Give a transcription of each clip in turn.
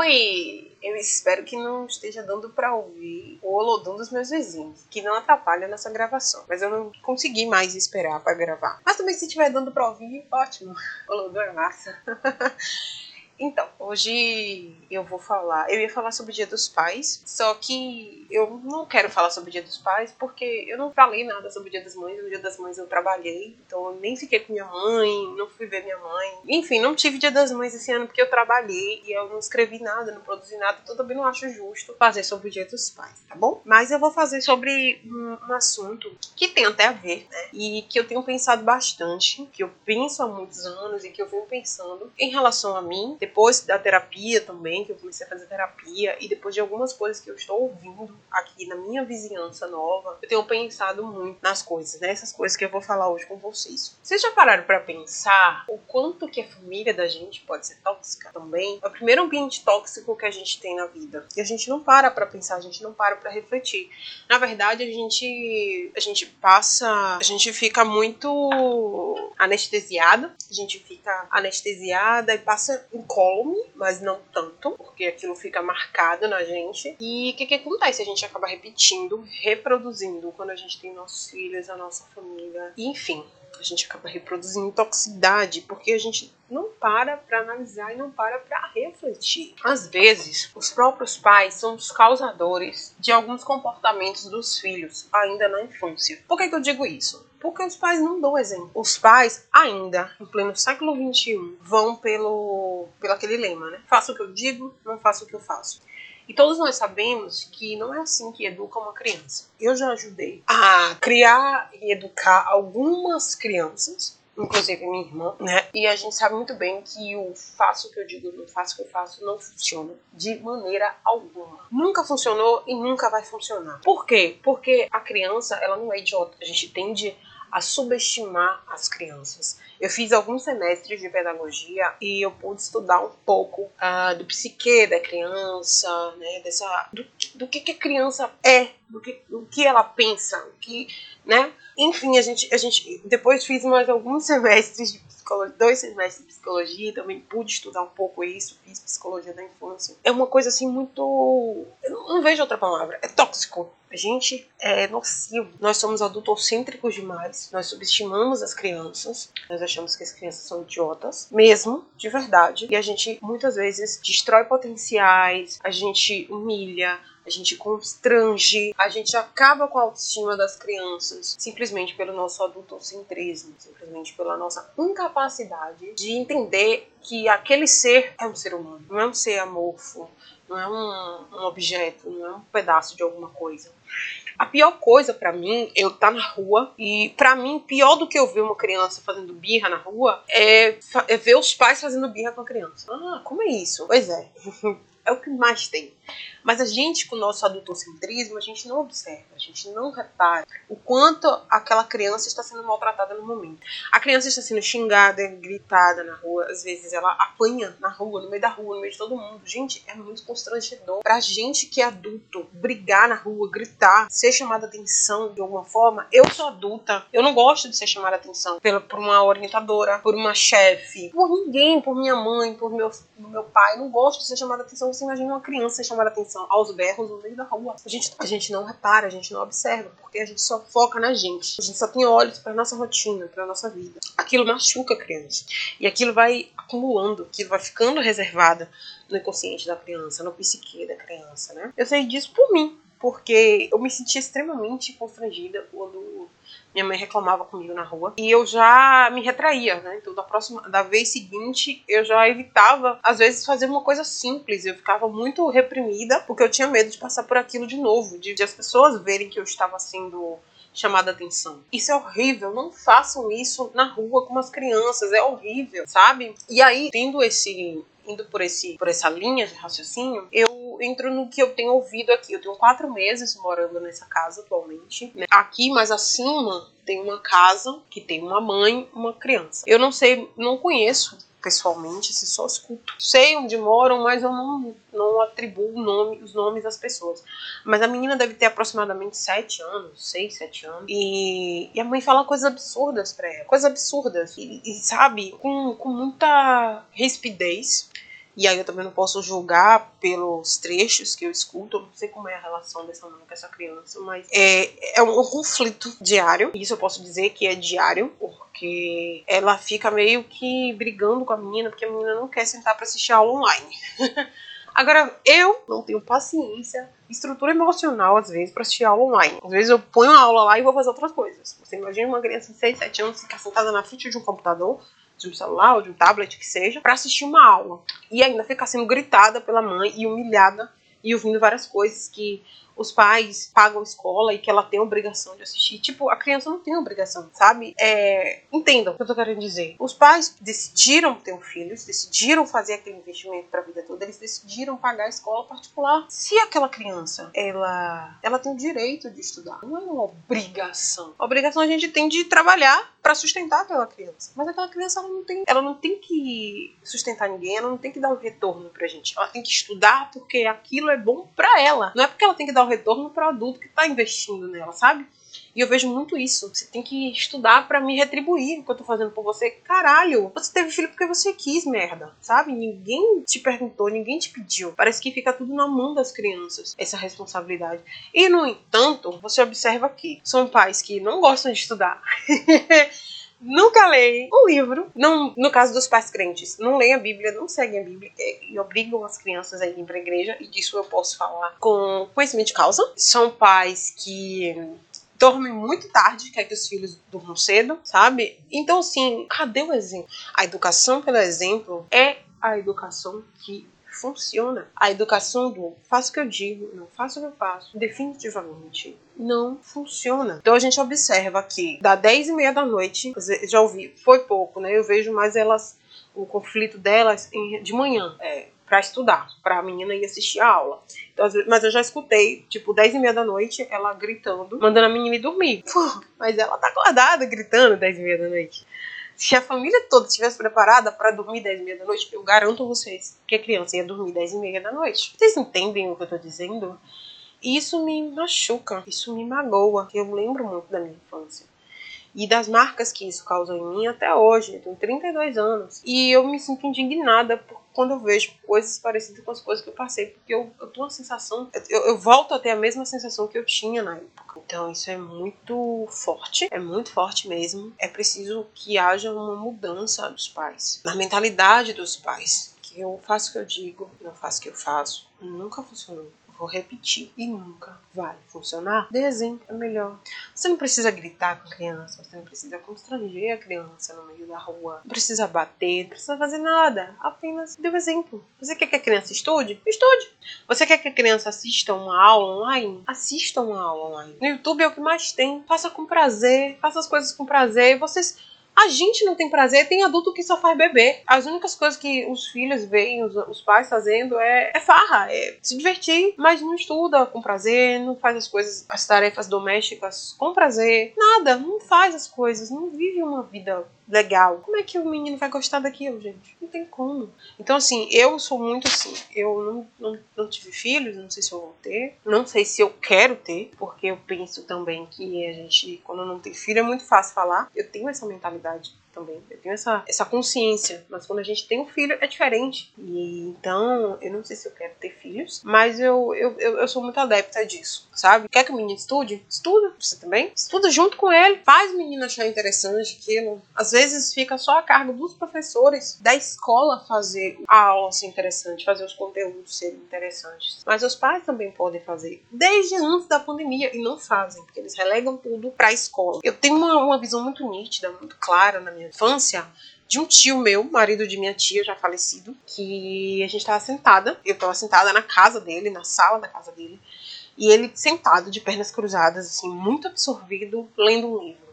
Oi! Eu espero que não esteja dando para ouvir o olodum dos meus vizinhos, que não atrapalha nessa gravação. Mas eu não consegui mais esperar para gravar. Mas também se estiver dando para ouvir, ótimo. O olodum é massa. Então, hoje eu vou falar. Eu ia falar sobre o Dia dos Pais, só que eu não quero falar sobre o Dia dos Pais porque eu não falei nada sobre o Dia das Mães. No Dia das Mães eu trabalhei, então eu nem fiquei com minha mãe, não fui ver minha mãe. Enfim, não tive Dia das Mães esse ano porque eu trabalhei e eu não escrevi nada, não produzi nada, então também não acho justo fazer sobre o Dia dos Pais, tá bom? Mas eu vou fazer sobre um, um assunto que tem até a ver, né? E que eu tenho pensado bastante, que eu penso há muitos anos e que eu venho pensando em relação a mim depois da terapia também, que eu comecei a fazer terapia, e depois de algumas coisas que eu estou ouvindo aqui na minha vizinhança nova, eu tenho pensado muito nas coisas, nessas né? coisas que eu vou falar hoje com vocês. Vocês já pararam para pensar o quanto que a família da gente pode ser tóxica também? É o primeiro ambiente tóxico que a gente tem na vida. E a gente não para para pensar, a gente não para para refletir. Na verdade, a gente a gente passa, a gente fica muito anestesiada, a gente fica anestesiada e passa incólume, mas não tanto, porque aquilo fica marcado na gente. E o que, que acontece? A gente acaba repetindo, reproduzindo quando a gente tem nossos filhos, a nossa família, enfim. A gente acaba reproduzindo toxicidade porque a gente não para para analisar e não para para refletir. Às vezes, os próprios pais são os causadores de alguns comportamentos dos filhos ainda na infância. Por que, que eu digo isso? Porque os pais não dão exemplo. Os pais, ainda, em pleno século XXI, vão pelo, pelo aquele lema, né? Faça o que eu digo, não faça o que eu faço. E todos nós sabemos que não é assim que educa uma criança. Eu já ajudei a criar e educar algumas crianças inclusive minha irmã, né? E a gente sabe muito bem que o faço o que eu digo, não faço o que eu faço, não funciona de maneira alguma. Nunca funcionou e nunca vai funcionar. Por quê? Porque a criança, ela não é idiota. A gente tende a subestimar as crianças. Eu fiz alguns semestres de pedagogia e eu pude estudar um pouco uh, do psique da criança, né, dessa, do, do que, que a criança é, do que, do que ela pensa, o que, né? Enfim, a gente, a gente depois fiz mais alguns semestres de psicologia, dois semestres de psicologia, também pude estudar um pouco isso, fiz psicologia da infância. É uma coisa assim muito, eu não, não vejo outra palavra, é tóxico a gente é nocivo. Nós somos adultocêntricos demais. Nós subestimamos as crianças. Nós achamos que as crianças são idiotas, mesmo, de verdade. E a gente muitas vezes destrói potenciais, a gente humilha, a gente constrange, a gente acaba com a autoestima das crianças simplesmente pelo nosso adultocentrismo, simplesmente pela nossa incapacidade de entender que aquele ser é um ser humano, não é um ser amorfo, não é um, um objeto, não é um pedaço de alguma coisa. A pior coisa para mim, eu tá na rua e para mim pior do que eu ver uma criança fazendo birra na rua é, é ver os pais fazendo birra com a criança. Ah, como é isso? Pois é. é o que mais tem. Mas a gente, com o nosso adultocentrismo, a gente não observa, a gente não repara o quanto aquela criança está sendo maltratada no momento. A criança está sendo xingada, gritada na rua, às vezes ela apanha na rua, no meio da rua, no meio de todo mundo. Gente, é muito constrangedor. Pra gente que é adulto, brigar na rua, gritar, ser chamada atenção de alguma forma. Eu sou adulta, eu não gosto de ser chamada atenção pela, por uma orientadora, por uma chefe, por ninguém, por minha mãe, por meu, meu pai. Eu não gosto de ser chamada atenção. Você imagina uma criança ser chamada atenção atenção aos berros no meio da rua. A gente, a gente não repara, a gente não observa, porque a gente só foca na gente. A gente só tem olhos para nossa rotina, para nossa vida. Aquilo machuca a criança. E aquilo vai acumulando, aquilo vai ficando reservado no inconsciente da criança, no psique da criança, né? Eu sei disso por mim, porque eu me sentia extremamente constrangida quando minha mãe reclamava comigo na rua e eu já me retraía, né? Então da próxima, da vez seguinte, eu já evitava às vezes fazer uma coisa simples. Eu ficava muito reprimida porque eu tinha medo de passar por aquilo de novo, de, de as pessoas verem que eu estava sendo chamada atenção. Isso é horrível, não façam isso na rua com as crianças, é horrível, sabe? E aí, tendo esse indo por esse por essa linha de raciocínio, eu entro no que eu tenho ouvido aqui. Eu tenho quatro meses morando nessa casa atualmente. Né? Aqui, mais acima, tem uma casa que tem uma mãe uma criança. Eu não sei, não conheço pessoalmente, se só escuto. Sei onde moram, mas eu não, não atribuo nome, os nomes das pessoas. Mas a menina deve ter aproximadamente sete anos, seis, sete anos. E, e a mãe fala coisas absurdas pra ela. Coisas absurdas. E, e sabe, com, com muita rispidez E aí eu também não posso julgar pelos trechos que eu escuto. Eu não sei como é a relação dessa mãe com essa criança, mas é, é um conflito diário. Isso eu posso dizer que é diário, porque ela fica meio que brigando com a menina, porque a menina não quer sentar para assistir aula online. Agora, eu não tenho paciência, estrutura emocional, às vezes, para assistir aula online. Às vezes eu ponho a aula lá e vou fazer outras coisas. Você imagina uma criança de 6, 7 anos ficar sentada na frente de um computador, de um celular ou de um tablet, que seja, para assistir uma aula. E ainda ficar sendo gritada pela mãe e humilhada e ouvindo várias coisas que os pais pagam escola e que ela tem obrigação de assistir. Tipo, a criança não tem obrigação, sabe? É... Entendam o que eu tô querendo dizer. Os pais decidiram ter um filho, eles decidiram fazer aquele investimento pra vida toda, eles decidiram pagar a escola particular. Se aquela criança, ela, ela tem o direito de estudar, não é uma obrigação. A obrigação a gente tem de trabalhar para sustentar aquela criança. Mas aquela criança ela não tem, ela não tem que sustentar ninguém, ela não tem que dar um retorno pra gente. Ela tem que estudar porque aquilo é bom para ela. Não é porque ela tem que dar um retorno para o adulto que está investindo nela, sabe? E eu vejo muito isso. Você tem que estudar para me retribuir o que eu tô fazendo por você. Caralho, você teve filho porque você quis, merda. Sabe? Ninguém te perguntou, ninguém te pediu. Parece que fica tudo na mão das crianças, essa responsabilidade. E, no entanto, você observa que são pais que não gostam de estudar. nunca leem um livro. Não, no caso dos pais crentes, não leem a Bíblia, não seguem a Bíblia e obrigam as crianças a irem para a igreja. E disso eu posso falar com conhecimento de causa. São pais que dormem muito tarde, quer que os filhos durmam cedo, sabe? Então, assim, cadê o exemplo? A educação pelo exemplo é a educação que funciona. A educação do faço o que eu digo, não faço o que eu faço, definitivamente não funciona. Então a gente observa que da 10 e meia da noite, já ouvi, foi pouco, né? Eu vejo mais elas, o conflito delas de manhã. É, para estudar, para a menina ir assistir a aula. Então, mas eu já escutei, tipo, 10 e meia da noite, ela gritando, mandando a menina ir dormir. Pô, mas ela tá acordada gritando 10 e meia da noite. Se a família toda estivesse preparada para dormir 10 e meia da noite, eu garanto a vocês que a criança ia dormir 10 e meia da noite. Vocês entendem o que eu tô dizendo? Isso me machuca, isso me magoa. Eu lembro muito da minha infância e das marcas que isso causou em mim até hoje. Eu tenho 32 anos. E eu me sinto indignada quando eu vejo coisas parecidas com as coisas que eu passei, porque eu, eu tenho uma sensação, eu, eu volto a ter a mesma sensação que eu tinha na época. Então isso é muito forte, é muito forte mesmo. É preciso que haja uma mudança dos pais, na mentalidade dos pais. Que eu faço o que eu digo, não faço o que eu faço. Nunca funcionou vou repetir e nunca vai funcionar, exemplo, é melhor. Você não precisa gritar com a criança, você não precisa constranger a criança no meio da rua, não precisa bater, não precisa fazer nada, apenas dê um exemplo. Você quer que a criança estude? Estude. Você quer que a criança assista uma aula online? Assista uma aula online. No YouTube é o que mais tem. Faça com prazer, faça as coisas com prazer. Vocês a gente não tem prazer, tem adulto que só faz beber. As únicas coisas que os filhos veem os, os pais fazendo é, é, farra, é se divertir, mas não estuda com prazer, não faz as coisas, as tarefas domésticas com prazer, nada, não faz as coisas, não vive uma vida legal. Como é que o menino vai gostar daquilo, gente? Não tem como. Então, assim, eu sou muito assim. Eu não, não, não tive filhos, não sei se eu vou ter. Não sei se eu quero ter, porque eu penso também que a gente, quando não tem filho, é muito fácil falar. Eu tenho essa mentalidade também. Eu tenho essa, essa consciência. Mas quando a gente tem um filho, é diferente. E então, eu não sei se eu quero ter filhos, mas eu, eu, eu, eu sou muito adepta disso, sabe? Quer que o menino estude? Estuda. Você também? Estuda junto com ele. Faz o menino achar interessante aquilo. Às vezes fica só a cargo dos professores da escola fazer a aula ser interessante, fazer os conteúdos serem interessantes. Mas os pais também podem fazer. Desde antes da pandemia. E não fazem, porque eles relegam tudo pra escola. Eu tenho uma, uma visão muito nítida, muito clara na minha infância de um tio meu, marido de minha tia, já falecido, que a gente estava sentada, eu estava sentada na casa dele, na sala da casa dele, e ele sentado de pernas cruzadas, assim, muito absorvido, lendo um livro.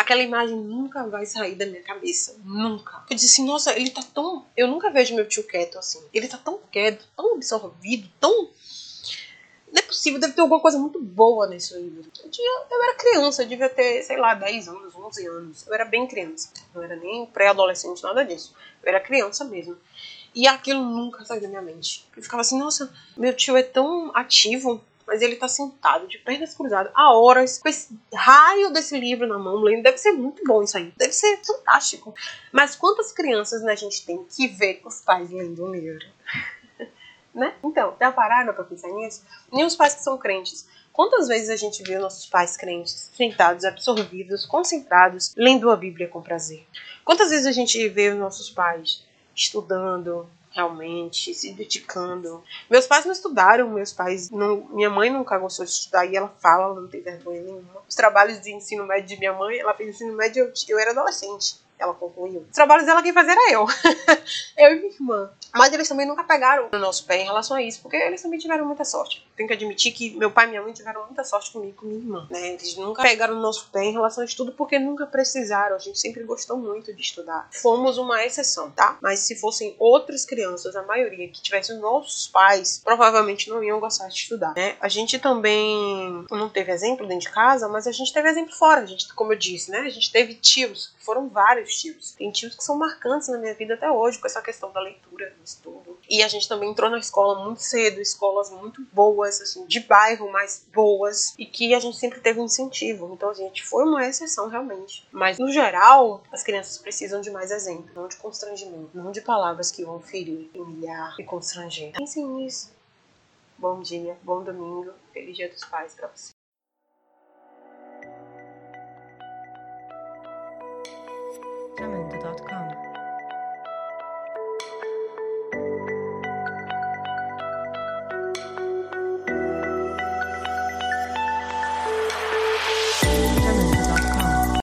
Aquela imagem nunca vai sair da minha cabeça. Nunca. Eu disse nossa, ele tá tão. Eu nunca vejo meu tio quieto assim. Ele tá tão quieto, tão absorvido, tão não é possível, deve ter alguma coisa muito boa nesse livro. Eu, tinha, eu era criança, eu devia ter, sei lá, 10 anos, 11 anos. Eu era bem criança. Não era nem pré-adolescente, nada disso. Eu era criança mesmo. E aquilo nunca saiu da minha mente. Eu ficava assim, nossa, meu tio é tão ativo, mas ele tá sentado de pernas cruzadas há horas com esse raio desse livro na mão lendo. Deve ser muito bom isso aí. Deve ser fantástico. Mas quantas crianças né, a gente tem que ver os pais lendo um livro? né? Então, já pararam pra pensar nisso? Nem os pais que são crentes. Quantas vezes a gente vê nossos pais crentes sentados, absorvidos, concentrados, lendo a Bíblia com prazer? Quantas vezes a gente vê os nossos pais estudando, realmente, se dedicando. Meus pais não estudaram, meus pais não, minha mãe nunca gostou de estudar e ela fala, ela não tem vergonha nenhuma. Os trabalhos de ensino médio de minha mãe, ela fez ensino médio, eu, eu era adolescente ela concluiu. Os trabalhos dela quem fazia era eu. eu e minha irmã. Mas eles também nunca pegaram no nosso pé em relação a isso, porque eles também tiveram muita sorte. Tenho que admitir que meu pai e minha mãe tiveram muita sorte comigo e com minha irmã. Né? Eles nunca pegaram no nosso pé em relação a estudo, porque nunca precisaram. A gente sempre gostou muito de estudar. Fomos uma exceção, tá? Mas se fossem outras crianças, a maioria que tivessem nossos pais, provavelmente não iam gostar de estudar. Né? A gente também não teve exemplo dentro de casa, mas a gente teve exemplo fora. A gente, como eu disse, né? A gente teve tios, foram vários tios. Tem tios que são marcantes na minha vida até hoje, com essa questão da leitura, do estudo. E a gente também entrou na escola muito cedo, escolas muito boas, assim, de bairro, mais boas, e que a gente sempre teve um incentivo. Então a gente foi uma exceção realmente. Mas no geral, as crianças precisam de mais exemplo, não de constrangimento, não de palavras que vão ferir, humilhar e constranger. Pensem nisso. Bom dia, bom domingo, feliz dia dos pais para você.